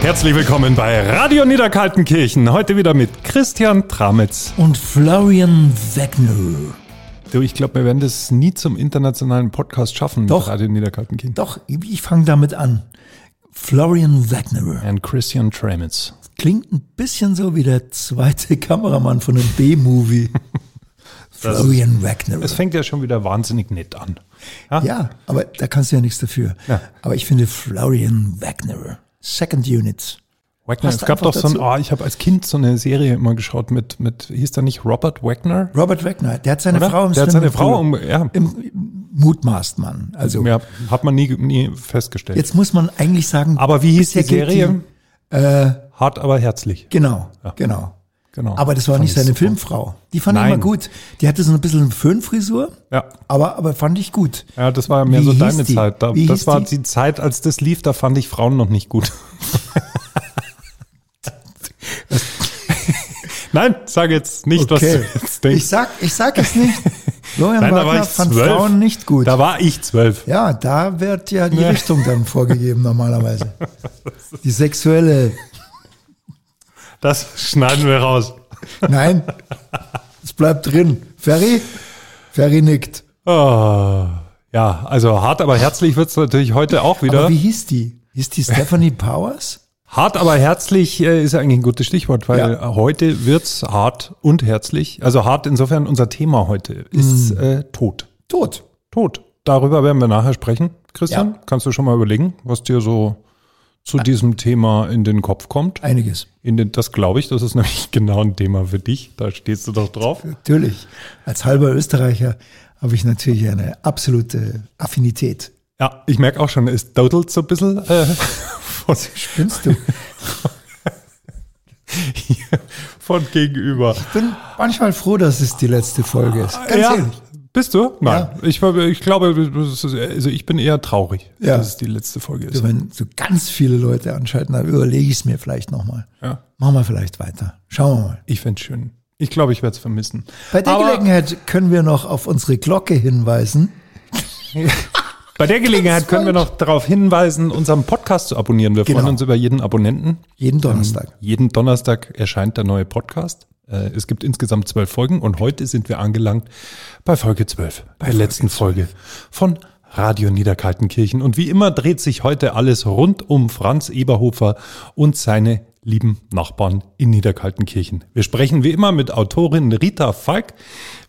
Herzlich willkommen bei Radio Niederkaltenkirchen. Heute wieder mit Christian Tramitz. Und Florian Wegner. Du, ich glaube, wir werden das nie zum internationalen Podcast schaffen Doch. mit Radio Niederkaltenkirchen. Doch, ich fange damit an. Florian Wegner. Und Christian Tramitz. Klingt ein bisschen so wie der zweite Kameramann von einem B-Movie. Florian Wegner. Es fängt ja schon wieder wahnsinnig nett an. Ja? Ja, aber da kannst du ja nichts dafür. Ja. Aber ich finde Florian Wegner, Second Unit. Wagner, es gab doch so ein, dazu. oh, ich habe als Kind so eine Serie immer geschaut mit, mit hieß da nicht Robert Wagner? Robert Wegner, der hat seine Oder? Frau im Der hat seine Frau, um, ja, im mutmaßt man. Also ja, hat man nie, nie festgestellt. jetzt muss man eigentlich sagen. aber wie hieß die Serie? äh, Hart, aber herzlich. genau, genau. Genau. Aber das war Fand nicht ich seine super. Filmfrau. Die fand ich Nein. immer gut. Die hatte so ein bisschen eine Föhnfrisur, Ja. aber, aber fand ich gut. Ja, das war mehr Wie so deine die? Zeit. Da, das war die? die Zeit, als das lief, da fand ich Frauen noch nicht gut. Nein, sag jetzt nicht, was du jetzt denkst. Ich sag, ich sag es nicht. Florian Nein, Wagner ich fand zwölf. Frauen nicht gut. Da war ich zwölf. ja, da wird ja die Ja. Richtung dann vorgegeben normalerweise. Die sexuelle. Das schneiden wir raus. Nein, es bleibt drin. Ferry? Ferry nickt. Oh, ja, also hart, aber herzlich wird's natürlich heute auch wieder. Aber wie hieß die? Hieß die Stephanie Powers? Hart, aber herzlich äh, ist eigentlich ein gutes Stichwort, weil Ja. heute wird's hart und herzlich. Also hart insofern unser Thema heute ist äh, Tod. Tot. Tod. Darüber werden wir nachher sprechen. Christian, Ja. kannst du schon mal überlegen, was dir so zu diesem Thema in den Kopf kommt? Einiges. In den, das glaube ich, das ist nämlich genau ein Thema für dich. Da stehst du doch drauf. Natürlich. Als halber Österreicher habe ich natürlich eine absolute Affinität. Ja, ich merke auch schon, es dodelt so ein bisschen äh, von, Spinnst du? von gegenüber. Ich bin manchmal froh, dass es die letzte Folge ist. Ganz ja. ehrlich. Bist du? Nein. Ja. Ich, ich glaube, also ich bin eher traurig, Ja. dass es die letzte Folge ist. Also wenn so ganz viele Leute anschalten, dann überlege ich es mir vielleicht nochmal. Ja. Machen wir vielleicht weiter. Schauen wir mal. Ich fände schön. Ich glaube, ich werde es vermissen. Bei der Aber Gelegenheit können wir noch auf unsere Glocke hinweisen. bei der Gelegenheit können wir noch darauf hinweisen, unseren Podcast zu abonnieren. Wir freuen Genau. uns über jeden Abonnenten. Jeden Donnerstag. Jeden Donnerstag erscheint der neue Podcast. Äh, Es gibt insgesamt zwölf Folgen und heute sind wir angelangt bei Folge 12, bei der letzten Folge von Radio Niederkaltenkirchen. Und wie immer dreht sich heute alles rund um Franz Eberhofer und seine lieben Nachbarn in Niederkaltenkirchen. Wir sprechen wie immer mit Autorin Rita Falk.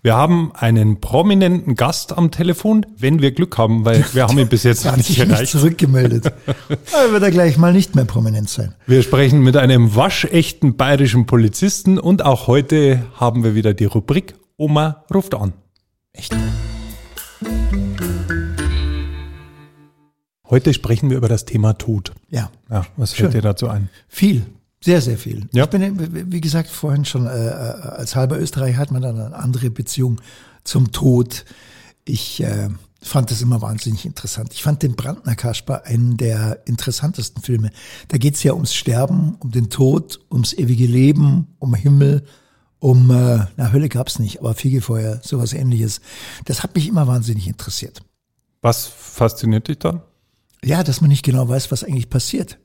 Wir haben einen prominenten Gast am Telefon, wenn wir Glück haben, weil wir haben ihn bis jetzt Er noch nicht sich nicht erreicht. zurückgemeldet. Da wird er gleich mal nicht mehr prominent sein. Wir sprechen mit einem waschechten bayerischen Polizisten und auch heute haben wir wieder die Rubrik Oma ruft an. Echt? Heute sprechen wir über das Thema Tod. Ja. Ja, was Schön. fällt dir dazu ein? Viel. Sehr, sehr viel. Ja. Ich bin, wie gesagt, vorhin schon, äh, als halber Österreicher hat man dann eine andere Beziehung zum Tod. Ich äh, fand das immer wahnsinnig interessant. Ich fand den Brandner Kasper einen der interessantesten Filme. Da geht's ja ums Sterben, um den Tod, ums ewige Leben, um Himmel, um, äh, na Hölle gab's nicht, aber Fegefeuer, sowas ähnliches. Das hat mich immer wahnsinnig interessiert. Was fasziniert dich da? Ja, dass man nicht genau weiß, was eigentlich passiert.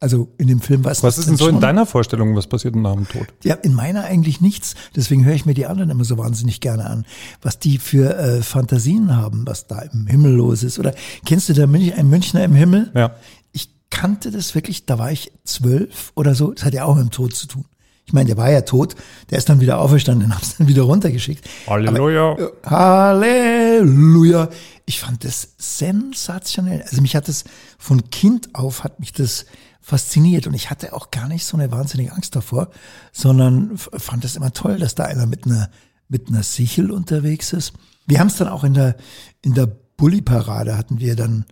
Also in dem Film weiß Was man ist denn so in schon. deiner Vorstellung, was passiert nach dem Tod? Ja, in meiner eigentlich nichts. Deswegen höre ich mir die anderen immer so wahnsinnig gerne an, was die für äh, Fantasien haben, was da im Himmel los ist. Oder kennst du da Münch, ein Münchner im Himmel? Ja. Ich kannte das wirklich, da war ich zwölf oder so. Das hat ja auch mit dem Tod zu tun. Ich meine, der war ja tot, der ist dann wieder auferstanden, den haben sie dann wieder runtergeschickt. Halleluja. Aber, äh, Halleluja. Ich fand das sensationell. Also mich hat das von Kind auf hat mich das fasziniert und ich hatte auch gar nicht so eine wahnsinnige Angst davor, sondern fand es immer toll, dass da einer mit einer mit einer Sichel unterwegs ist. Wir haben es dann auch in der in der Bulli-Parade hatten wir dann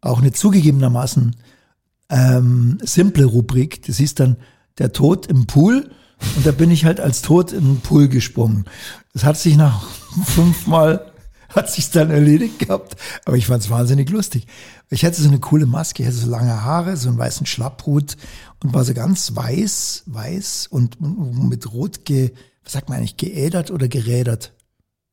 auch eine zugegebenermaßen ähm, simple Rubrik. Das hieß dann der Tod im Pool und da bin ich halt als Tod in den Pool gesprungen. Das hat sich nach fünfmal hat sich dann erledigt gehabt, aber ich fand es wahnsinnig lustig. Ich hatte so eine coole Maske, ich hatte so lange Haare, so einen weißen Schlapphut und war so ganz weiß, weiß und mit rot ge, was sagt man eigentlich, geädert oder gerädert?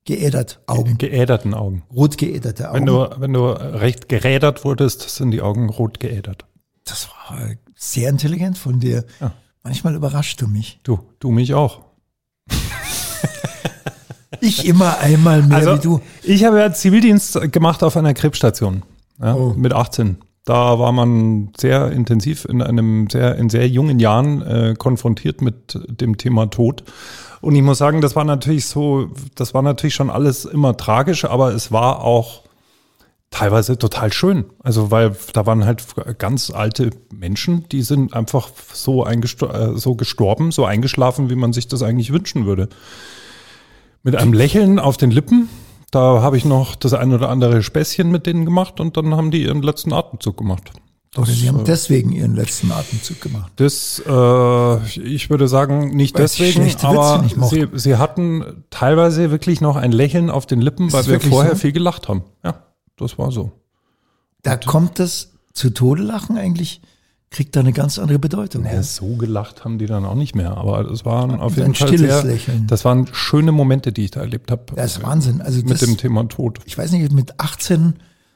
geädert, Augen, Geäderten Augen. rot geäderte Augen. Wenn du, wenn du recht gerädert wurdest, sind die Augen rot geädert. das war sehr intelligent von dir. Ja. Manchmal überrascht du mich. Du, du mich auch. Ich immer einmal mehr wie du. ich habe ja Zivildienst gemacht auf einer Krebsstation. Ja, Oh. Mit 18. Da war man sehr intensiv in einem sehr, in sehr jungen Jahren äh, konfrontiert mit dem Thema Tod. Und ich muss sagen, das war natürlich so, das war natürlich schon alles immer tragisch, aber es war auch teilweise total schön. Also, weil da waren halt ganz alte Menschen, die sind einfach so, äh, so gestorben, so eingeschlafen, wie man sich das eigentlich wünschen würde. Mit einem Lächeln auf den Lippen. Da habe ich noch das ein oder andere Späßchen mit denen gemacht und dann haben die ihren letzten Atemzug gemacht. Oder sie haben äh, deswegen ihren letzten Atemzug gemacht. Das, äh, ich würde sagen, nicht Weil deswegen, aber sie, sie hatten teilweise wirklich noch ein Lächeln auf den Lippen, Ist weil das wir vorher so? viel gelacht haben. Ja, das war so. Da kommt das zu Tode lachen eigentlich, kriegt da eine ganz andere Bedeutung. Ja, so gelacht haben die dann auch nicht mehr, aber das waren auf ein jeden Fall stilles sehr, Lächeln. das waren schöne Momente, die ich da erlebt habe. Das ist Wahnsinn. Also mit das, dem Thema Tod. ich weiß nicht, ob mit 18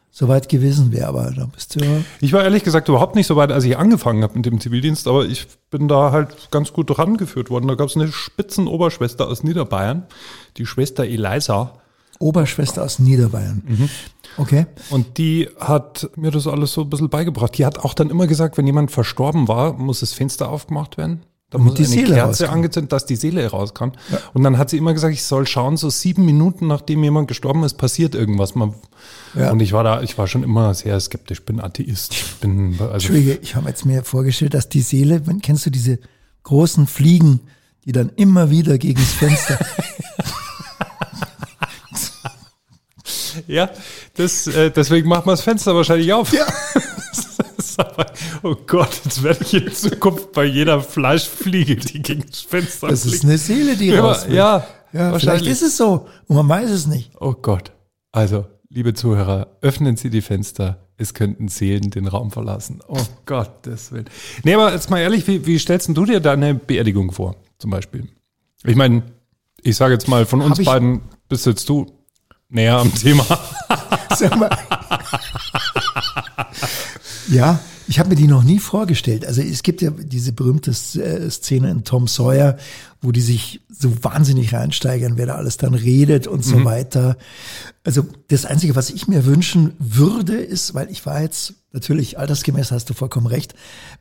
so weit gewesen wäre, aber da bist du ja. Ich war ehrlich gesagt überhaupt nicht so weit, als ich angefangen habe mit dem Zivildienst, aber ich bin da halt ganz gut rangeführt worden. Da gab es eine Spitzenoberschwester aus Niederbayern, die Schwester Eliza. Oberschwester aus Niederbayern. Mhm. Okay. Und die hat mir das alles so ein bisschen beigebracht. Die hat auch dann immer gesagt, wenn jemand verstorben war, muss das Fenster aufgemacht werden. Da muss die eine Seele Kerze raus kann. angezündet, dass die Seele raus kann. Und dann hat sie immer gesagt, ich soll schauen, so sieben Minuten nachdem jemand gestorben ist, passiert irgendwas. Man, Ja. Und ich war da, ich war schon immer sehr skeptisch, bin Atheist. Bin, also, Entschuldige, ich habe jetzt mir vorgestellt, dass die Seele, wenn, kennst du diese großen Fliegen, die dann immer wieder gegen das Fenster. ja, das, äh, deswegen macht man das Fenster wahrscheinlich auf. Ja. Das aber, oh Gott, jetzt werde ich in Zukunft bei jeder Fleischfliege, die gegen das Fenster Das ist eine Seele, die Ja, raus will. ja, ja vielleicht wahrscheinlich. ist es so und man weiß es nicht. Oh Gott. Also, liebe Zuhörer, öffnen Sie die Fenster. Es könnten Seelen den Raum verlassen. Oh Gottes Willen. Nee, aber jetzt mal ehrlich, wie, wie stellst du dir deine Beerdigung vor, zum Beispiel? Ich meine, ich sage jetzt mal, von uns beiden bist jetzt du näher am Thema. Sag mal. ja, ich habe mir die noch nie vorgestellt. Also es gibt ja diese berühmte äh, Szene in Tom Sawyer, wo die sich so wahnsinnig reinsteigern, wer da alles dann redet und so weiter. Also das Einzige, was ich mir wünschen würde, ist, weil ich war jetzt natürlich altersgemäß, hast du vollkommen recht,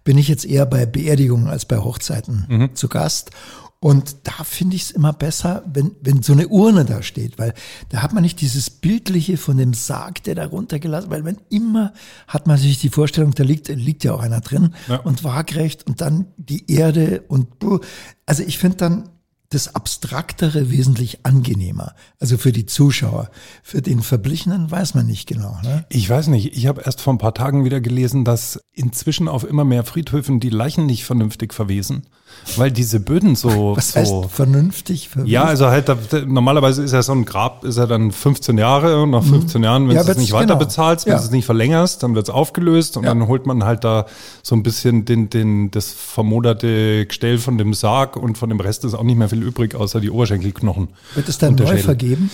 bin ich jetzt eher bei Beerdigungen als bei Hochzeiten zu Gast. Und da finde ich es immer besser, wenn, wenn so eine Urne da steht, weil da hat man nicht dieses Bildliche von dem Sarg, der da runtergelassen, weil man immer hat man sich die Vorstellung, da liegt, liegt ja auch einer drin Ja. und waagrecht und dann die Erde und buh. also ich finde dann das Abstraktere wesentlich angenehmer. Also für die Zuschauer. Für den Verblichenen weiß man nicht genau. Ne? Ich weiß nicht, ich habe erst vor ein paar Tagen wieder gelesen, dass inzwischen auf immer mehr Friedhöfen die Leichen nicht vernünftig verwesen, weil diese Böden so, Was so heißt vernünftig? Verwiesen? Ja, also halt, da, normalerweise ist ja so ein Grab, ist ja dann 15 Jahre und nach 15 Jahren, wenn Mhm. Ja, du es nicht weiter genau. bezahlst, wenn Ja. du es nicht verlängerst, dann wird's aufgelöst und Ja. dann holt man halt da so ein bisschen den, den, das vermoderte Gestell von dem Sarg und von dem Rest ist auch nicht mehr viel übrig, außer die Oberschenkelknochen. Wird es dann neu Schädel. vergeben?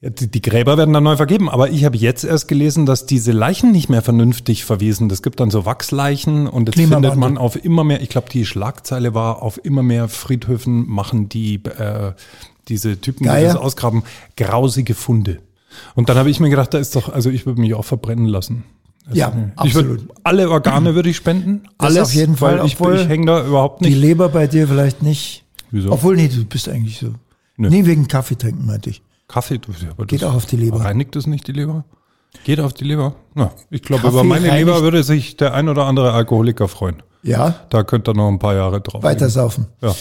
Ja, die, die Gräber werden dann neu vergeben, aber ich habe jetzt erst gelesen, dass diese Leichen nicht mehr vernünftig verwesen. Es gibt dann so Wachsleichen und jetzt findet man auf immer mehr, ich glaube, die Schlagzeile war, auf immer mehr Friedhöfen machen die äh, diese Typen, die Geier? das ausgraben, grausige Funde. Und dann habe ich mir gedacht, da ist doch, also ich würde mich auch verbrennen lassen. Ja, Ich würde absolut. alle Organe würde ich spenden, Das alles auf jeden Fall, ich, ich hänge da überhaupt Die nicht. Leber bei dir vielleicht nicht. Wieso? Obwohl, nee, du bist eigentlich so. Nö. Nee, wegen Kaffee trinken, meinte ich. Kaffee, aber Geht auch auf die Leber. Reinigt es nicht die Leber? Geht auf die Leber? Na, ich glaube, über meine reinigt- Leber würde sich der ein oder andere Alkoholiker freuen. Ja, Da könnte er noch ein paar Jahre drauf. weiter legen. saufen. Ja.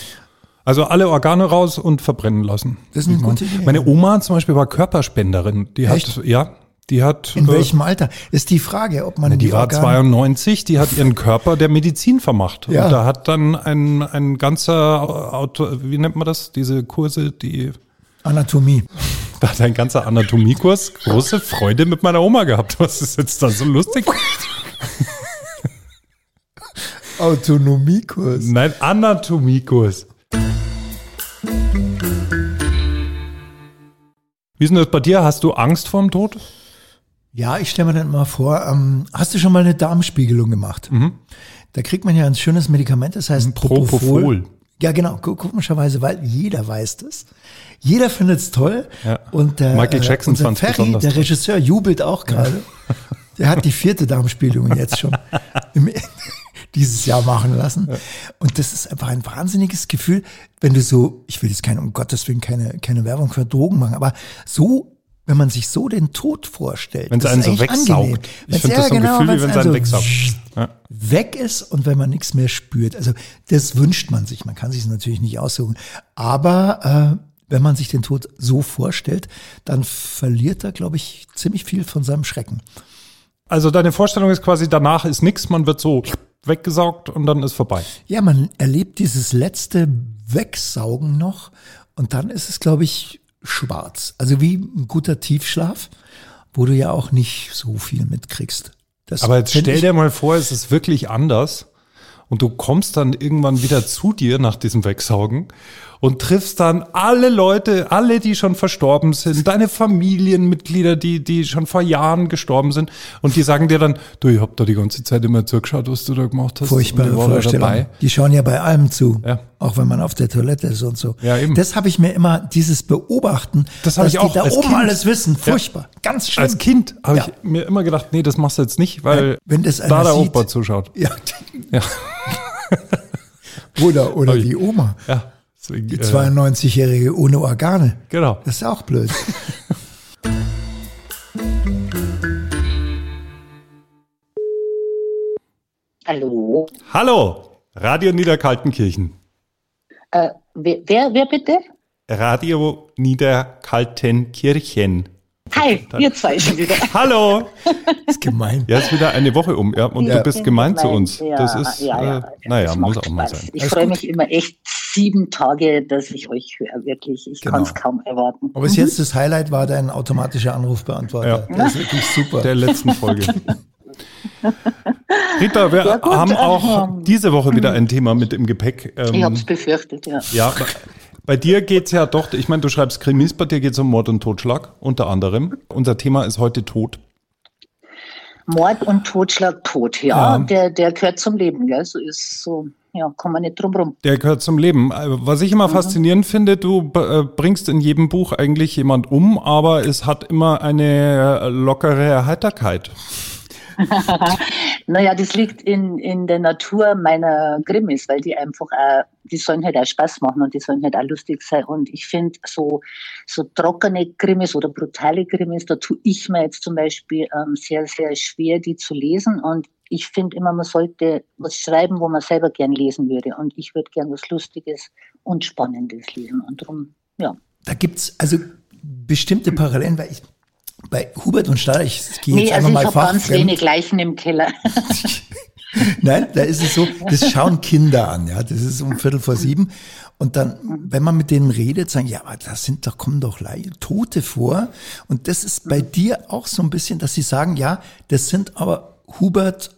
Also alle Organe raus und verbrennen lassen. Das ist eine gute Idee. Meine Oma zum Beispiel war Körperspenderin. Die Echt? hat, ja, die hat, In äh, welchem Alter? Ist die Frage, ob man die war Organe- 92, die hat ihren Körper der Medizin vermacht. Ja. Und da hat dann ein, ein ganzer Auto, wie nennt man das? Diese Kurse, die Anatomie. Da hat ein ganzer Anatomiekurs große Freude mit meiner Oma gehabt. Was ist jetzt da so lustig? Autonomiekurs. Nein, Anatomiekurs. Wie ist denn das bei dir? Hast du Angst vorm Tod? Ja, ich stelle mir dann mal vor, ähm, hast du schon mal eine Darmspiegelung gemacht? Mhm. Da kriegt man ja ein schönes Medikament, das heißt Propofol. Propofol. Ja, genau, komischerweise, weil jeder weiß das. Jeder findet es toll. Ja. Und der, Michael Jackson unser fand's Ferry, besonders der. Regisseur, jubelt auch gerade. Der hat die vierte Darmspiegelung jetzt schon im, dieses Jahr machen lassen. Und das ist einfach ein wahnsinniges Gefühl, wenn du so, ich will jetzt keine, um Gottes Willen keine, keine Werbung für Drogen machen, aber so, wenn man sich so den Tod vorstellt. Wenn es einen so wegsaugt. Ich finde das so ein genau, Gefühl, wie wenn es einen wegsaugt. Ja. weg ist und wenn man nichts mehr spürt. Also das wünscht man sich. Man kann sich es natürlich nicht aussuchen. Aber äh, wenn man sich den Tod so vorstellt, dann verliert er, glaube ich, ziemlich viel von seinem Schrecken. Also deine Vorstellung ist quasi, danach ist nichts, man wird so weggesaugt und dann ist vorbei. Ja, man erlebt dieses letzte Wegsaugen noch und dann ist es, glaube ich, schwarz. Also wie ein guter Tiefschlaf, wo du ja auch nicht so viel mitkriegst. Das Aber jetzt stell dir mal vor, es ist wirklich anders und du kommst dann irgendwann wieder zu dir nach diesem Wegsaugen und triffst dann alle Leute, alle, die schon verstorben sind, deine Familienmitglieder, die, die schon vor Jahren gestorben sind und die sagen dir dann, du, ich hab da die ganze Zeit immer zugeschaut, was du da gemacht hast. Furchtbare Vorstellung. dabei. Die schauen ja bei allem zu, Ja. auch wenn man auf der Toilette ist und so. Ja, eben. Das habe ich mir immer, dieses Beobachten, Das dass ich auch die da oben Kind. alles wissen, furchtbar, ganz schlimm. Als Kind habe Ja. ich mir immer gedacht, nee, das machst du jetzt nicht, weil Wenn das da der sieht. Opa zuschaut. Ja. Ja. Oder, oder die Oma, Ja. Deswegen, die äh, 92-Jährige ohne Organe. genau. Das ist auch blöd. Hallo. Hallo, Radio Niederkaltenkirchen. Äh, wer, wer, wer bitte? Radio Niederkaltenkirchen. Hi, ihr zwei schon wieder. Hallo! ist gemein. Ja, ist wieder eine Woche um, ja, und Ja. du bist gemein zu uns. Ja, das ist, ja, ja, äh, ja, naja, das muss auch mal Spaß. sein. Ich freue mich immer echt sieben Tage, dass ich euch höre, wirklich. Ich Genau. kann es kaum erwarten. Aber bis jetzt das Highlight war dein automatischer Anrufbeantworter. Ja. Das ist wirklich super. Der letzten Folge. Rita, wir Ja, haben äh, auch ähm, diese Woche wieder ein Thema mit im Gepäck. Ähm, Ich habe es befürchtet, ja. ja, bei dir geht's ja doch, ich meine, du schreibst Krimis, bei dir geht's um Mord und Totschlag, unter anderem. Unser Thema ist heute Tod. Mord und Totschlag, Tod, ja, Ja. Der, der gehört zum Leben, gell? So ist so, ja, kann man nicht drum rum. Der gehört zum Leben. Äh, Was ich immer faszinierend finde, du äh, bringst in jedem Buch eigentlich jemand um, aber es hat immer eine äh, lockere Heiterkeit. Naja, das liegt in, in der Natur meiner Krimis, weil die einfach auch, die sollen halt auch Spaß machen und die sollen halt auch lustig sein. Und ich finde, so, so trockene Krimis oder brutale Krimis, da tue ich mir jetzt zum Beispiel ähm, sehr, sehr schwer, die zu lesen. Und ich finde immer, man sollte was schreiben, wo man selber gern lesen würde. Und ich würde gern was Lustiges und Spannendes lesen. Und darum, ja. Da gibt's also bestimmte Parallelen, weil ich bei Hubert und Stahl, ich gehe jetzt Nee, also einfach ich mal habe ganz wenig Leichen im Keller. Nein, da ist es so, das schauen Kinder an, ja. Das ist um Viertel vor sieben. Und dann, wenn man mit denen redet, sagen, ja, aber da sind doch, kommen doch Lei- Tote vor. Und das ist bei dir auch so ein bisschen, dass sie sagen, ja, das sind aber Hubert,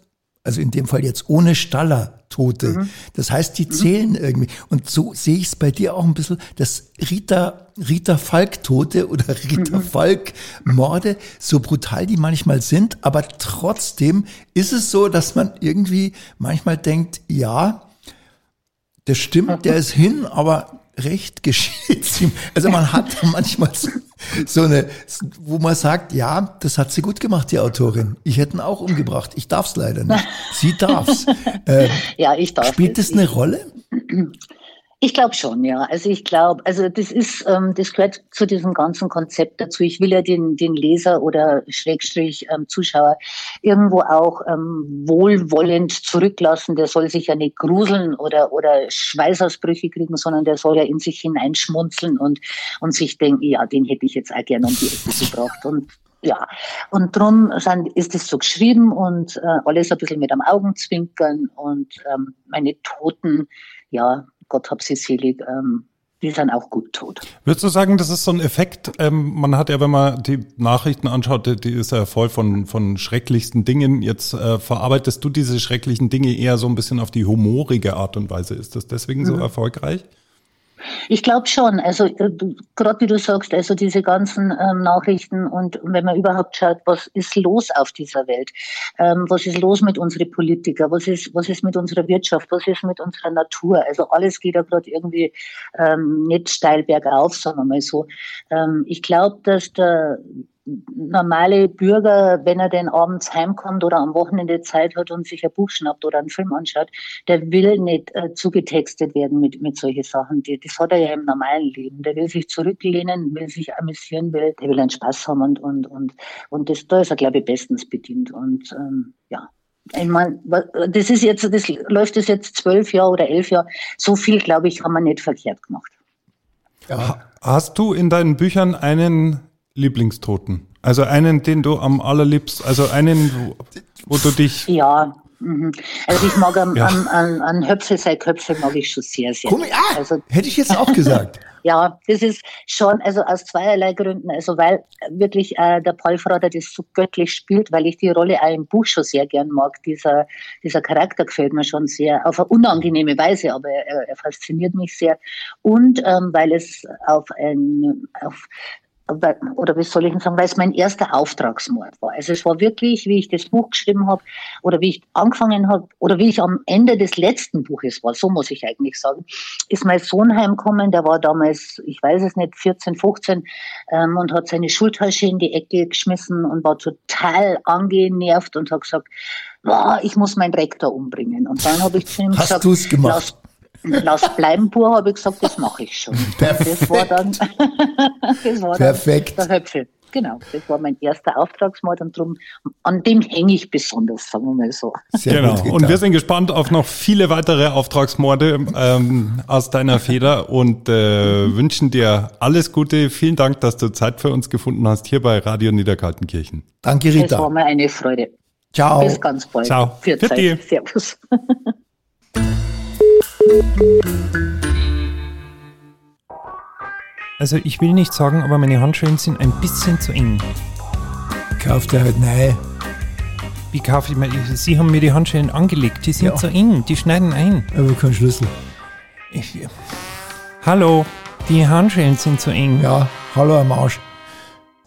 also in dem Fall jetzt ohne Staller Tote. Das heißt, die zählen irgendwie. Und so sehe ich es bei dir auch ein bisschen, dass Rita, Rita Falk Tote oder Rita Falk Morde, so brutal die manchmal sind, aber trotzdem ist es so, dass man irgendwie manchmal denkt, ja, das stimmt, der ist hin, aber recht geschieht ihm. Also man hat manchmal so, so eine, wo man sagt, ja, das hat sie gut gemacht, die Autorin. Ich hätte ihn auch umgebracht. Ich darf's leider nicht. Sie darf's. Ähm, Ja, ich darf. spielt das eine Rolle? Ich glaube schon, ja. Also ich glaube, also das ist, ähm, das gehört zu diesem ganzen Konzept dazu. Ich will ja den, den Leser oder Schrägstrich ähm, Zuschauer irgendwo auch ähm, wohlwollend zurücklassen. Der soll sich ja nicht gruseln oder, oder Schweißausbrüche kriegen, sondern der soll ja in sich hineinschmunzeln und, und sich denken, ja, den hätte ich jetzt auch gerne um die Ecke gebracht. Und ja, und drum sind, ist es so geschrieben und äh, alles ein bisschen mit am Augenzwinkern und ähm, meine Toten, ja, Gott hab sie selig, ähm, die sind auch gut tot. Würdest du sagen, das ist so ein Effekt? Ähm, man hat ja, wenn man die Nachrichten anschaut, die, die ist ja voll von, von schrecklichsten Dingen. Jetzt äh, verarbeitest du diese schrecklichen Dinge eher so ein bisschen auf die humorige Art und Weise. Ist das deswegen so erfolgreich? Ich glaube schon. Also äh, gerade wie du sagst, also diese ganzen ähm, Nachrichten und wenn man überhaupt schaut, was ist los auf dieser Welt, ähm, was ist los mit unseren Politikern, was ist was ist mit unserer Wirtschaft, was ist mit unserer Natur. Also alles geht da gerade irgendwie ähm, nicht steil bergauf, sagen wir mal so. Ähm, ich glaube, dass der normale Bürger, wenn er denn abends heimkommt oder am Wochenende Zeit hat und sich ein Buch schnappt oder einen Film anschaut, der will nicht äh, zugetextet werden mit, mit solchen Sachen. Die, das hat er ja im normalen Leben. Der will sich zurücklehnen, will sich amüsieren, will, der will einen Spaß haben und, und, und, und das, da ist er, glaube ich, bestens bedient. Und ähm, ja. Ich meine, das ist jetzt, das läuft das jetzt zwölf Jahre oder elf Jahre. So viel, glaube ich, haben wir nicht verkehrt gemacht. Ja. Hast du in deinen Büchern einen Lieblingstoten? Also einen, den du am allerliebsten, also einen, wo, wo du dich. Ja, mhm. also ich mag an, ja. an, an, an Höpfe sei Köpfe mag ich schon sehr, sehr. Komm, ah, also, hätte ich jetzt auch gesagt. ja, das ist schon, also aus zweierlei Gründen. Also weil wirklich äh, der Paul Frader das so göttlich spielt, weil ich die Rolle auch im Buch schon sehr gern mag. Dieser, dieser Charakter gefällt mir schon sehr, auf eine unangenehme Weise, aber er, er fasziniert mich sehr. Und ähm, weil es auf ein, auf oder wie soll ich sagen, weil es mein erster Auftragsmord war. Also es war wirklich, wie ich das Buch geschrieben habe oder wie ich angefangen habe oder wie ich am Ende des letzten Buches war, so muss ich eigentlich sagen, ist mein Sohn heimgekommen, der war damals, ich weiß es nicht, 14, 15 ähm, und hat seine Schultasche in die Ecke geschmissen und war total angenervt und hat gesagt, ich muss meinen Rektor umbringen. Und dann habe ich zu ihm Hast gesagt, du's gemacht? Lass bleiben, pur, habe ich gesagt, das mache ich schon. Perfekt. Das war dann, das war Perfekt. Dann der Höpfel. Genau, das war mein erster Auftragsmord und drum, an dem hänge ich besonders, sagen wir mal so. Sehr genau. Und wir sind gespannt auf noch viele weitere Auftragsmorde ähm, aus deiner Feder und äh, wünschen dir alles Gute. Vielen Dank, dass du Zeit für uns gefunden hast hier bei Radio Niederkaltenkirchen. Danke, Rita. Es war mir eine Freude. Ciao. Bis ganz bald. Ciao. Für Zeit. Servus. Also ich will nicht sagen, aber meine Handschellen sind ein bisschen zu eng. Kauft er halt nein. Wie kaufe ich mir? Sie haben mir die Handschellen angelegt, die sind Ja. zu eng, die schneiden ein. Aber kein Schlüssel. Ich, hallo, die Handschellen sind zu eng. Ja, hallo am Arsch.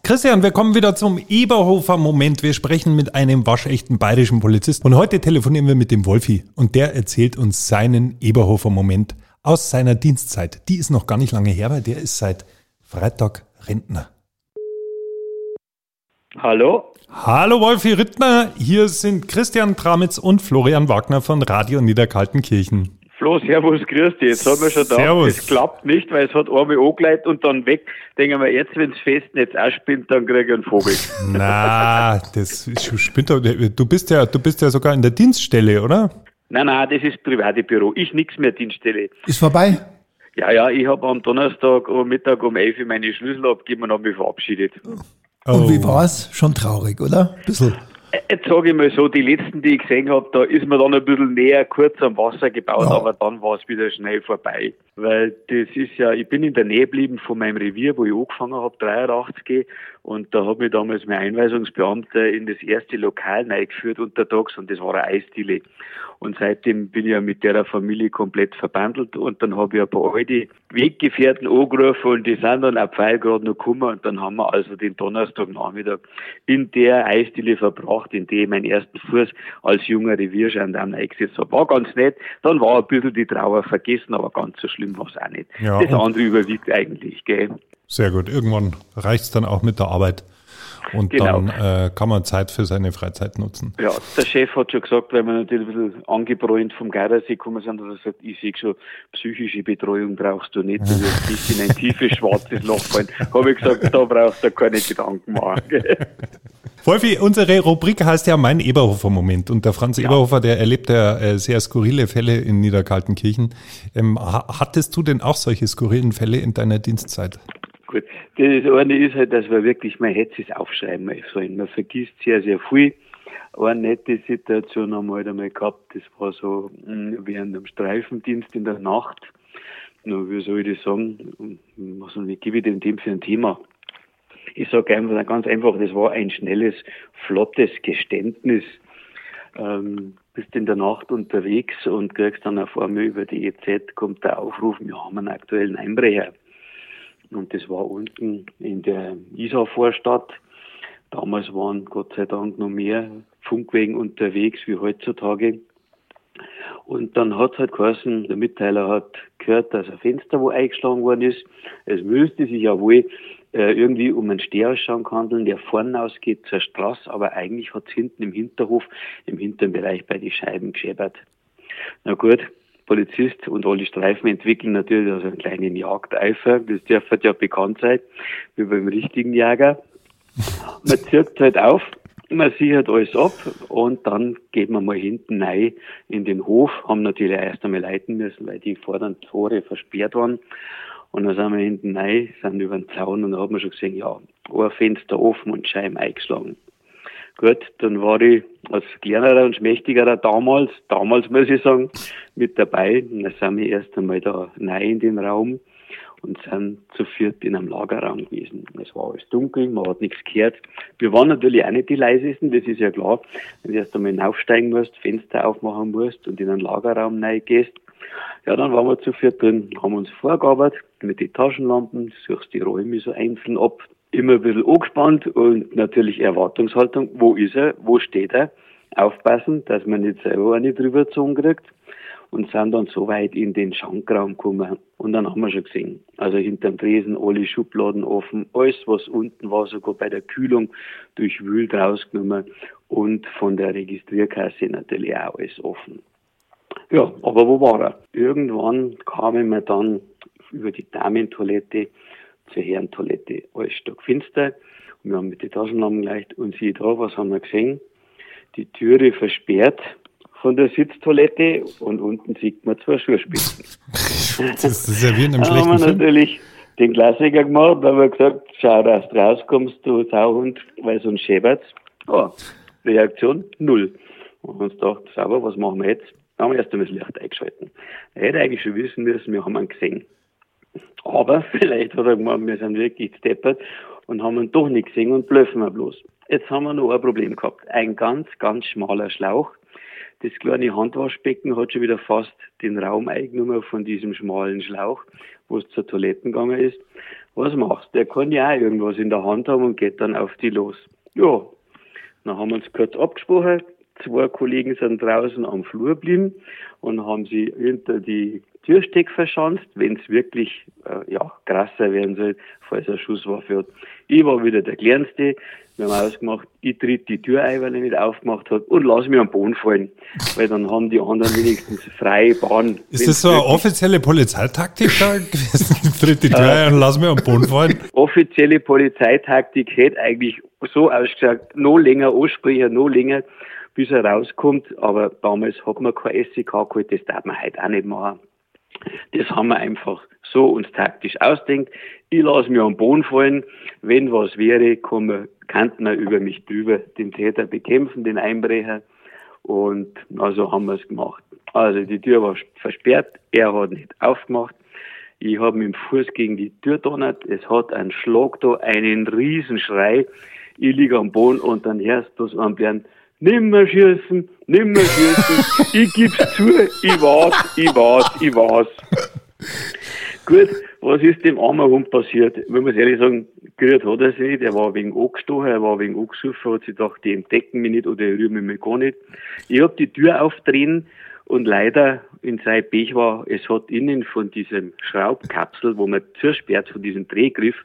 Christian, wir kommen wieder zum Eberhofer-Moment. Wir sprechen mit einem waschechten bayerischen Polizist. Und heute telefonieren wir mit dem Wolfi. Und der erzählt uns seinen Eberhofer-Moment aus seiner Dienstzeit. Die ist noch gar nicht lange her, weil der ist seit Freitag Rentner. Hallo? Hallo Wolfi Rittner, hier sind Christian Tramitz und Florian Wagner von Radio Niederkaltenkirchen. Flo, servus, grüß dich. Jetzt haben wir schon da. Es klappt nicht, weil es hat einmal angeleitet und dann weg. Denken wir, jetzt, wenn das Festnetz ausspinnt, dann kriege ich einen Vogel. Na, das ist- spinnt doch- du bist ja, du bist ja sogar in der Dienststelle, oder? nein, nein, das ist private Büro. Ich nix mehr Dienststelle. Ist vorbei? Ja, ja, ich habe am Donnerstag am Mittag um 11 Uhr meine Schlüssel abgegeben und habe mich verabschiedet. Und Oh. wie war's? Schon traurig, oder? Bisschen. Jetzt sage ich mal so, die letzten, die ich gesehen habe, da ist mir dann ein bisschen näher kurz am Wasser gebaut, Ja. aber dann war es wieder schnell vorbei. Weil das ist ja, ich bin in der Nähe geblieben von meinem Revier, wo ich angefangen habe, 83 und da hat mich damals mein Einweisungsbeamter in das erste Lokal reingeführt untertags und das war eine Eisdiele. Und seitdem bin ich ja mit der Familie komplett verbandelt und dann habe ich ein paar alte Weggefährten angerufen und die sind dann auf Pfeil gerade noch gekommen und dann haben wir also den Donnerstagnachmittag in der Eisdiele verbracht, in der ich meinen ersten Fuß als junger Reviergendarm eingesetzt habe. War ganz nett, dann war ein bisschen die Trauer vergessen, aber ganz so schlimm war es auch nicht. Ja, das andere überwiegt eigentlich, gell. Sehr gut. Irgendwann reicht's dann auch mit der Arbeit. Und Genau. dann äh, kann man Zeit für seine Freizeit nutzen. Ja, der Chef hat schon gesagt, weil wir natürlich ein bisschen angebräunt vom Geidersee gekommen sind, dass er sagt, ich sehe schon, psychische Betreuung brauchst du nicht, du wirst nicht in ein tiefes, schwarzes Loch fallen. Habe ich gesagt, da brauchst du keine Gedanken machen. Wolfi, unsere Rubrik heißt ja Mein Eberhofer-Moment. Und der Franz Eberhofer, der erlebt ja äh, sehr skurrile Fälle in Niederkaltenkirchen. Ähm, ha hattest du denn auch solche skurrilen Fälle in deiner Dienstzeit? Gut, das eine ist halt, dass man wirklich, man hätte es aufschreiben sollen. Man vergisst sehr, sehr viel. Eine nette Situation haben wir halt einmal gehabt, das war so mh, während dem Streifendienst in der Nacht. Na, wie soll ich das sagen? Was, wie gebe ich denn dem für ein Thema? Ich sage einfach ganz einfach, das war ein schnelles, flottes Geständnis. Ähm, bist in der Nacht unterwegs und kriegst dann auf einmal über die EZ kommt der Aufruf, wir haben einen aktuellen Einbrecher. Und das war unten in der Isar-Vorstadt. Damals waren Gott sei Dank noch mehr Funkwegen unterwegs wie heutzutage. Und dann hat halt geheißen, der Mitteiler hat gehört, dass ein Fenster wo eingeschlagen worden ist. Es müsste sich ja wohl äh, irgendwie um einen Stehausschrank handeln, der vorne ausgeht zur Straße, aber eigentlich hat es hinten im Hinterhof, im hinteren Bereich bei den Scheiben geschäbert. Na gut, Polizist und alle Streifen entwickeln natürlich also einen kleinen Jagdeifer. Das dürfte ja bekannt sein, wie beim richtigen Jäger. Man zirkt halt auf, man sichert alles ab und dann geht man mal hinten rein in den Hof, haben natürlich erst einmal leiten müssen, weil die vorderen Tore versperrt waren. Und dann sind wir hinten rein, sind über den Zaun und dann hat man schon gesehen, ja, ein Fenster offen und Scheiben eingeschlagen. Gut, dann war ich als kleinerer und schmächtigerer damals, damals muss ich sagen, mit dabei. Und dann sind wir erst einmal da rein in den Raum und sind zu viert in einem Lagerraum gewesen. Es war alles dunkel, man hat nichts gehört. Wir waren natürlich auch nicht die leisesten, das ist ja klar. Wenn du erst einmal hinaufsteigen musst, Fenster aufmachen musst und in einen Lagerraum reingehst, ja, dann waren wir zu viert drin, haben uns vorgearbeitet mit den Taschenlampen, suchst die Räume so einzeln ab, immer ein bisschen angespannt und natürlich Erwartungshaltung, wo ist er, wo steht er, aufpassen, dass man nicht selber eine drüber gezogen kriegt. Und sind dann so weit in den Schankraum gekommen. Und dann haben wir schon gesehen, also hinterm Tresen alle Schubladen offen, alles was unten war, sogar bei der Kühlung durchwühlt rausgenommen. Und von der Registrierkasse natürlich auch alles offen. Ja, aber wo war er? Irgendwann kamen wir dann über die Damentoilette zur Herrentoilette. Alles stockfinster. Und wir haben mit den Taschenlampen geleicht und siehe da, was haben wir gesehen? Die Türe versperrt von der Sitztoilette und unten sieht man zwei Schuhspitzen. das ist ja wie in einem schlechten haben wir natürlich den Klassiker gemacht, da haben wir gesagt, schau, dass du rauskommst, du Sauhund, weil sonst schäbert's. Oh, Reaktion null. Und uns gedacht, sauber, was machen wir jetzt? Da haben wir erst einmal das Licht eingeschalten. Er hätte eigentlich schon wissen müssen, wir haben ihn gesehen. Aber vielleicht hat er gemeint, wir sind wirklich steppert und haben ihn doch nicht gesehen und blöffen wir bloß. Jetzt haben wir noch ein Problem gehabt. Ein ganz, ganz schmaler Schlauch. Das kleine Handwaschbecken hat schon wieder fast den Raum eingenommen von diesem schmalen Schlauch, wo es zur Toilette gegangen ist. Was machst? Der kann ja auch irgendwas in der Hand haben und geht dann auf die los. Ja, dann haben wir uns kurz abgesprochen. Zwei Kollegen sind draußen am Flur geblieben und haben sie hinter die Türsteck verschanzt, wenn es wirklich äh, ja, krasser werden soll, falls er Schusswaffe hat. Ich war wieder der Kleinste. Wir haben ausgemacht, ich tritt die Tür ein, weil er nicht aufgemacht hat und lass mich am Boden fallen. Weil dann haben die anderen wenigstens freie Bahn. Ist das so eine offizielle Polizeitaktik da gewesen? tritt die Tür ein und lass mich am Boden fallen? Offizielle Polizeitaktik hätte eigentlich so ausgeschaut, noch länger ansprechen, noch länger, bis er rauskommt. Aber damals hat man kein SEK geholt, das darf man heute auch nicht machen. Das haben wir einfach so uns taktisch ausdenkt. Ich lasse mich am Boden fallen. Wenn was wäre, kann man, man über mich drüber den Täter bekämpfen, den Einbrecher. Und also haben wir es gemacht. Also die Tür war versperrt, er hat nicht aufgemacht. Ich habe mit dem Fuß gegen die Tür donnert. Es hat einen Schlag da, einen Riesenschrei. Ich liege am Boden und dann hörst du es anblären nimmer schießen, nimmer schießen, ich gib's zu, ich weiß, ich weiß, ich weiß. Gut, was ist dem armen Hund passiert? Wenn man ehrlich sagen, gerührt hat er sich nicht, er war wegen angestochen, er war wegen angesoffen, hat sich gedacht, die entdecken mich nicht oder rühren mich gar nicht. Ich hab die Tür aufdrehen und leider in sein Pech war, es hat innen von diesem Schraubkapsel, wo man zusperrt, von diesem Drehgriff,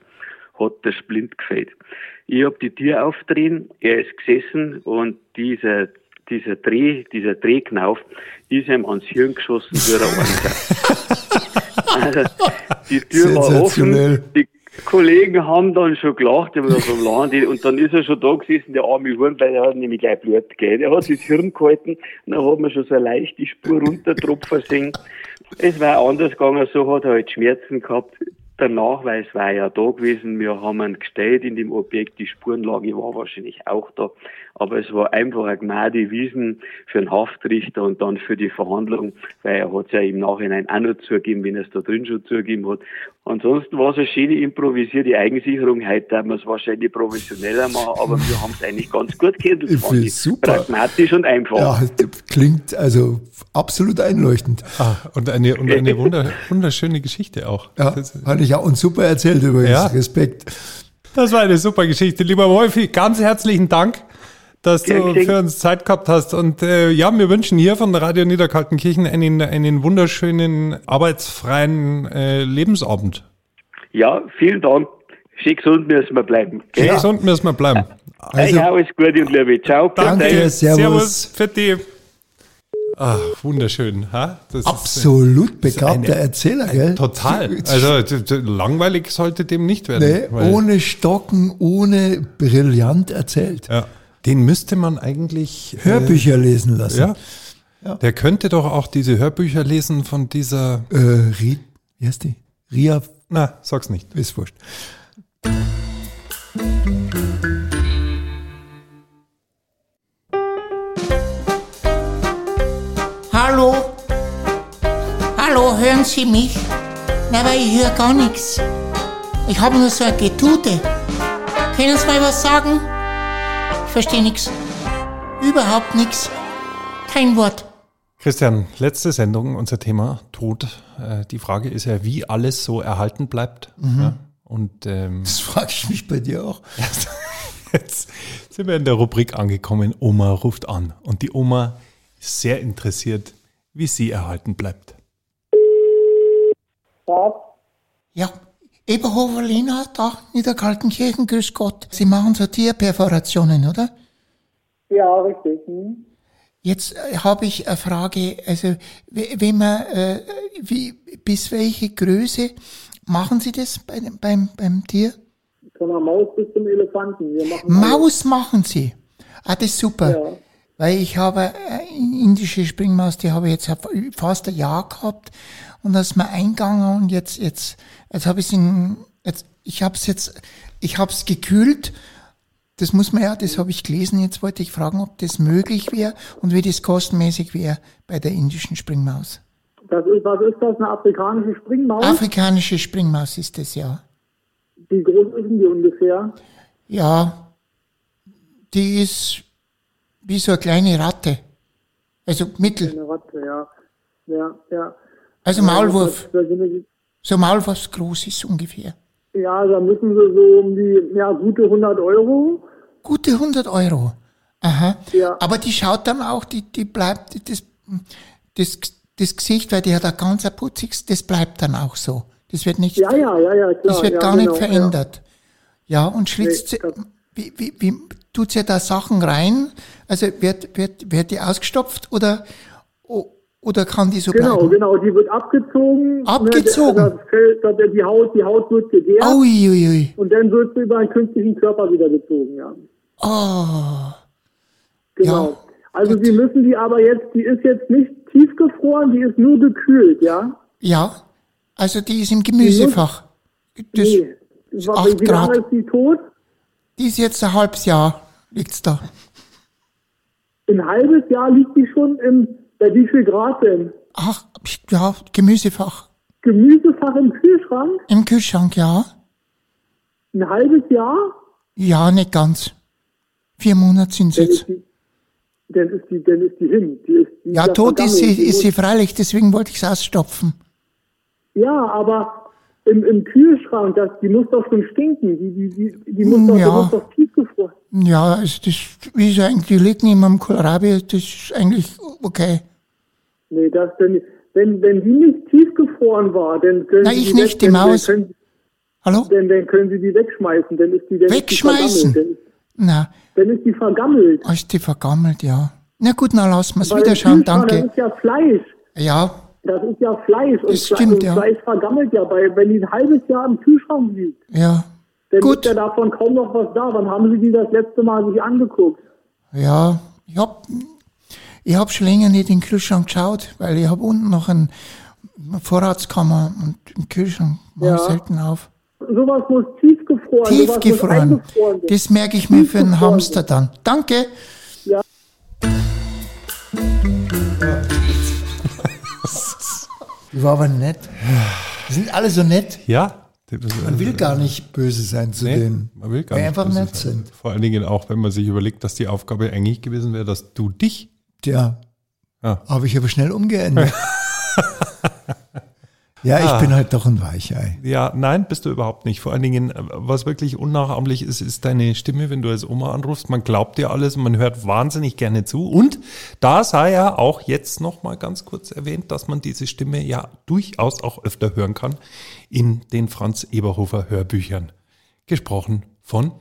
hat der Splint gefällt. Ich habe die Tür aufdrehen, er ist gesessen und dieser, dieser Dreh, dieser Drehknauf ist ihm ans Hirn geschossen durch also, die Tür war offen, die Kollegen haben dann schon gelacht, die vom Land, und dann ist er schon da gesessen, der arme Huren, weil er hat nämlich gleich Blut gegeben. Er hat sich das Hirn gehalten, und dann hat man schon so leicht die Spur runtertropfen sehen. Es war anders gegangen, so hat er halt Schmerzen gehabt der Nachweis war ja da gewesen. Wir haben ihn gestellt in dem Objekt. Die Spurenlage war wahrscheinlich auch da. Aber es war einfach ein Gnade Wiesen für den Haftrichter und dann für die Verhandlung, weil er hat es ja im Nachhinein auch noch zugegeben, wenn er es da drin schon zugegeben hat. Ansonsten war es eine schöne improvisierte Eigensicherung. Heute darf man es wahrscheinlich professioneller machen, aber wir haben es eigentlich ganz gut gehandelt. Ich finde super. Pragmatisch und einfach. Ja, klingt also absolut einleuchtend. Ah, und eine, und eine wunder, wunderschöne Geschichte auch. Ja, fand ich auch. Und super erzählt übrigens. Ja. Respekt. Das war eine super Geschichte. Lieber Wolfi, ganz herzlichen Dank, dass du für uns Zeit gehabt hast. Und äh, ja, wir wünschen hier von Radio Niederkaltenkirchen einen, einen wunderschönen, arbeitsfreien äh, Lebensabend. Ja, vielen Dank. Schön gesund müssen wir bleiben. Ja. Ja. Gesund müssen wir bleiben. Also- Also, alles Gute und Liebe. Ciao. Danke, Bitte. servus. für die. Ah, wunderschön. Ha? Das ist, Absolut begabter eine- Erzähler, gell? Total. Also langweilig sollte dem nicht werden. Nee, weil- ohne Stocken, ohne brillant erzählt. ja, den müsste man eigentlich. Hörbücher lesen lassen. Äh, ja. Der könnte doch auch diese Hörbücher lesen von dieser. Äh, Ri, wie heißt die? Ria, Na, sag's nicht. ist wurscht. Hallo? Hallo, hören Sie mich? Na, aber ich höre gar nichts. Ich habe nur so ein Getute. Können Sie mal was sagen? Ich verstehe nichts. Überhaupt nichts. Kein Wort. Christian, letzte Sendung, unser Thema Tod. Äh, die Frage ist ja, wie alles so erhalten bleibt. Ja? Und ähm, Das frage ich mich bei dir auch. Jetzt sind wir in der Rubrik angekommen, Oma ruft an. Und die Oma ist sehr interessiert, wie sie erhalten bleibt. Ja, Eberhofer Lena, da, Niederkaltenkirchen, grüß Gott. Sie machen so Tierperforationen, oder? Ja, richtig. Hm. Jetzt äh, habe ich eine Frage, also we- wenn man, äh, wie, bis welche Größe machen Sie das bei, beim, beim Tier? Von der Maus bis zum Elefanten. Maus machen Sie. Ah, das ist super. Ja. Weil ich habe eine indische Springmaus, die habe ich jetzt fast ein Jahr gehabt und da ist mir eingegangen und jetzt, jetzt, jetzt habe ich in, jetzt, ich habe es jetzt, ich habe es gekühlt. Das muss man ja, das habe ich gelesen. Jetzt wollte ich fragen, ob das möglich wäre und wie das kostenmäßig wäre bei der indischen Springmaus. Das ist, was ist das? Eine afrikanische Springmaus? Afrikanische Springmaus ist das ja. Wie groß ist denn die ungefähr? Ja, die ist wie so eine kleine Ratte. Also mittel, Eine Ratte, ja. Ja, ja. also Maulwurf. So Maulwurfs groß ist ungefähr. Ja, da müssen wir so um die, ja, gute 100 Euro. Gute 100 Euro. Aha. Ja. Aber die schaut dann auch, die, die bleibt, das, das, das Gesicht, weil die hat ein ganz putziges, das bleibt dann auch so. Das wird nicht, Ja, ja, ja, ja, klar. das wird ja, gar genau, nicht verändert. Ja, und schlitzt Nee, wie, wie, wie, tut sie da Sachen rein? Also wird, wird, wird die ausgestopft oder, oder kann die so. Genau, bleiben? genau, die wird abgezogen. Abgezogen? Ne, Das Fell, das, die, Haut, die Haut wird gegärt. Ui, ui, ui. Und dann wird sie über einen künstlichen Körper wieder gezogen, ja. Oh, Genau. Ja, also gut. Sie müssen die aber jetzt, die ist jetzt nicht tiefgefroren, die ist nur gekühlt, ja? ja. Also die ist im Gemüsefach. Das, Nee. Wie lange ist die tot? Die ist jetzt ein halbes Jahr, liegt's da. Ein halbes Jahr liegt die schon im, bei wie viel Grad denn? Ach, ja, Gemüsefach. Gemüsefach im Kühlschrank? Im Kühlschrank, ja. Ein halbes Jahr? Ja, nicht ganz. Vier Monate sind Dann jetzt. dann ist die, dann ist die hin. Die ist, die Ja, tot ist sie, ist sie freilich, deswegen wollte ich es ausstopfen. Ja, aber im, im Kühlschrank, das, die muss doch schon stinken. Die, die, die, die muss, doch, Ja. muss doch tiefgefroren. Ja, also das ist eigentlich, die liegt neben am Kohlrabi, das ist eigentlich okay. Nee, das, wenn, wenn, wenn die nicht tiefgefroren war, dann können Na, Sie ich die nicht, weg- die dann, Maus. Dann können, Hallo? dann, dann können Sie die wegschmeißen, dann ist die, dann Wegschmeißen? Ist die. Na, Dann, dann ist die vergammelt. oh, ist die vergammelt, ja. Na gut, na lassen wir's Weil wieder schauen, danke. Das ist ja Fleisch. Ja, Das ist ja Fleisch. Und, Das stimmt, und ja. Fleisch vergammelt ja, bei, wenn die ein halbes Jahr im Kühlschrank liegt. ja. Dann Gut. ist ja davon kaum noch was da. Wann haben Sie die das letzte Mal sich angeguckt? Ja, ich hab, ich hab schon länger nicht in den Kühlschrank geschaut, weil ich hab unten noch einen, Vorratskammer und im Kühlschrank mache ich Ja. selten auf. Sowas muss tiefgefroren. Tiefgefroren. Das merke ich mir für einen. Hamster dann. Danke. Ja. Die war aber nett. Die sind alle so nett. Ja. Man will gar nicht böse sein zu denen. Man will gar nicht einfach böse nett sein. sind. Vor allen Dingen auch, wenn man sich überlegt, dass die Aufgabe eigentlich gewesen wäre, dass du dich. Tja, Ja. habe ich aber schnell umgeändert. ja, ich Ah. bin halt doch ein Weichei. Ja, nein, bist du überhaupt nicht. Vor allen Dingen, äh, was wirklich unnachahmlich ist, ist deine Stimme, wenn du als Oma anrufst. Man glaubt dir alles und man hört wahnsinnig gerne zu. Und da sei ja auch jetzt noch mal ganz kurz erwähnt, dass man diese Stimme ja durchaus auch öfter hören kann in den Franz Eberhofer Hörbüchern. Gesprochen von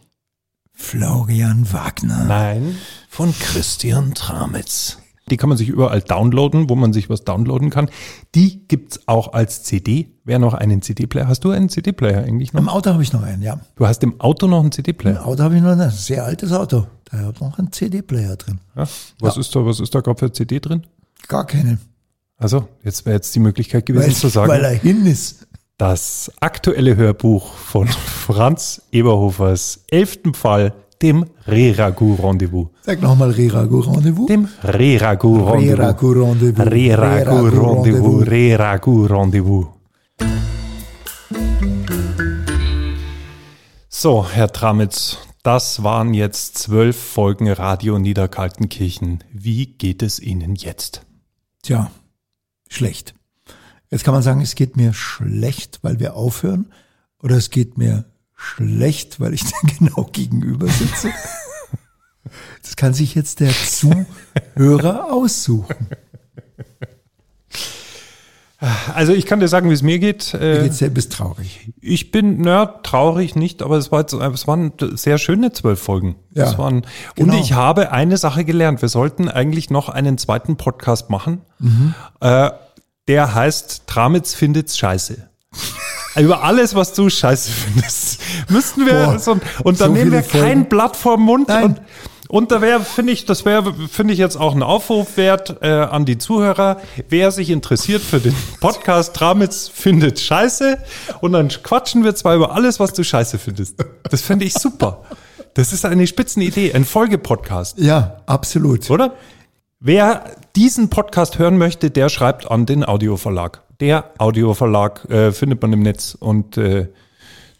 Florian Wagner. Nein, von Christian Tramitz. Die kann man sich überall downloaden, wo man sich was downloaden kann. Die gibt's auch als CD. Wer noch einen CD-Player? Hast du einen CD-Player eigentlich noch? Im Auto habe ich noch einen, ja. Du hast im Auto noch einen Im CD-Player. Auto habe ich noch ein sehr altes Auto. Da hat noch ein CD-Player drin. Ja? Was ist da, was ist da gerade für CD drin? Gar keine. Also, jetzt wäre jetzt die Möglichkeit gewesen Weil, zu sagen, weil er hin ist. das aktuelle Hörbuch von Franz Eberhofers elften Fall, dem Re-Ragout-Rendezvous. Sag nochmal Re-Ragout-Rendezvous. Dem Re-Ragout-Rendezvous. Re-Ragout-Rendezvous. Re-Ragout-Rendezvous. Re-Ragout-Rendezvous. So, Herr Tramitz, das waren jetzt zwölf Folgen Radio Niederkaltenkirchen. Wie geht es Ihnen jetzt? Tja, schlecht. Jetzt kann man sagen, es geht mir schlecht, weil wir aufhören. Oder es geht mir schlecht, weil ich da genau gegenüber sitze. Das kann sich jetzt der Zuhörer aussuchen. Also ich kann dir sagen, wie es mir geht. Mir Äh, geht's selbst traurig. Ich bin, na, traurig nicht, aber es, war jetzt, es waren sehr schöne zwölf Folgen. Ja, es waren, genau. Und ich habe eine Sache gelernt. Wir sollten eigentlich noch einen zweiten Podcast machen. Mhm. Äh, der heißt Tramitz findet's scheiße. Über alles, was du scheiße findest, müssten wir Boah, so, und dann so nehmen wir kein Folgen. Blatt vor Mund Nein. und und da wäre, finde ich, das wäre, finde ich jetzt auch ein Aufruf wert äh, an die Zuhörer. Wer sich interessiert für den Podcast Tramitz findet Scheiße und dann quatschen wir zwar über alles, was du Scheiße findest. Das finde ich super. Das ist eine Spitzenidee, ein Folgepodcast, Ja, absolut. oder? Wer diesen Podcast hören möchte, der schreibt an den Audioverlag. Der Audioverlag äh, findet man im Netz und äh,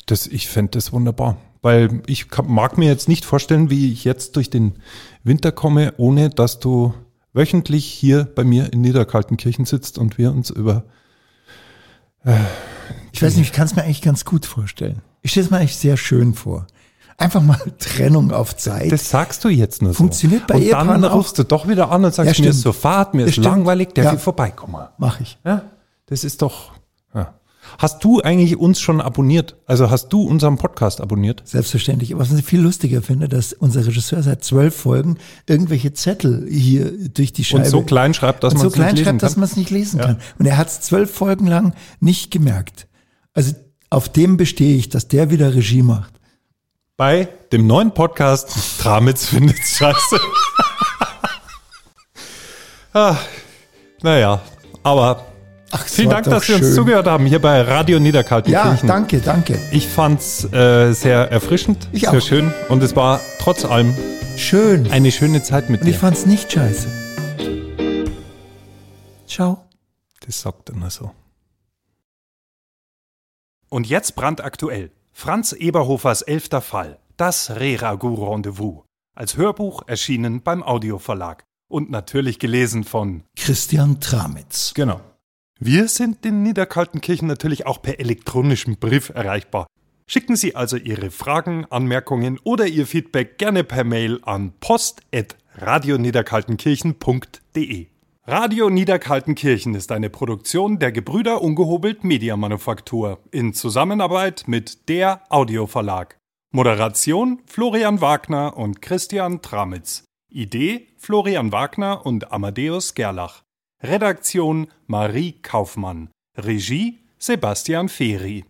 das, ich fände das wunderbar. Weil ich kann, mag mir jetzt nicht vorstellen, wie ich jetzt durch den Winter komme, ohne dass du wöchentlich hier bei mir in Niederkaltenkirchen sitzt und wir uns über Ich weiß nicht, ich kann es mir eigentlich ganz gut vorstellen. Ich stelle es mir eigentlich sehr schön vor. Einfach mal Trennung auf Zeit. Das sagst du jetzt nur so. Funktioniert bei Und dann auch. rufst du doch wieder an und sagst, Ja, mir ist so fad, mir Ja, ist stimmt. langweilig, darf Ja. ich vorbeikommen. Mache ich. Ja, das ist doch. Ja. Hast du eigentlich uns schon abonniert? Also hast du unseren Podcast abonniert? Selbstverständlich. Was ich viel lustiger finde, dass unser Regisseur seit zwölf Folgen irgendwelche Zettel hier durch die Scheibe Und so klein schreibt, dass man so es klein nicht lesen schreibt, dass kann. man es nicht lesen kann. Und er hat es zwölf Folgen lang nicht gemerkt. Also auf dem bestehe ich, dass der wieder Regie macht. Bei dem neuen Podcast Tramitz findet's scheiße. ah, naja, aber Ach, es vielen Dank, dass Sie uns zugehört haben hier bei Radio Ja, Niederkaltenkirchen. danke, danke. Ich fand's äh, sehr erfrischend, Ich sehr auch. schön und es war trotz allem Schön. eine schöne Zeit mit Und ich dir. fand's nicht scheiße. Ciao. Das sagt er nur so. Und jetzt brandaktuell. Franz Eberhofers elfter Fall. Das Re-Ragout-Rendezvous. Als Hörbuch erschienen beim Audioverlag. Und natürlich gelesen von Christian Tramitz. Genau. Wir sind in Niederkaltenkirchen natürlich auch per elektronischem Brief erreichbar. Schicken Sie also Ihre Fragen, Anmerkungen oder Ihr Feedback gerne per Mail an post.radioniederkaltenkirchen.de. Radio Niederkaltenkirchen ist eine Produktion der Gebrüder Ungehobelt Mediamanufaktur in Zusammenarbeit mit der Audioverlag. Moderation Florian Wagner und Christian Tramitz. Idee Florian Wagner und Amadeus Gerlach. Redaktion Marie Kaufmann. Regie Sebastian Feri.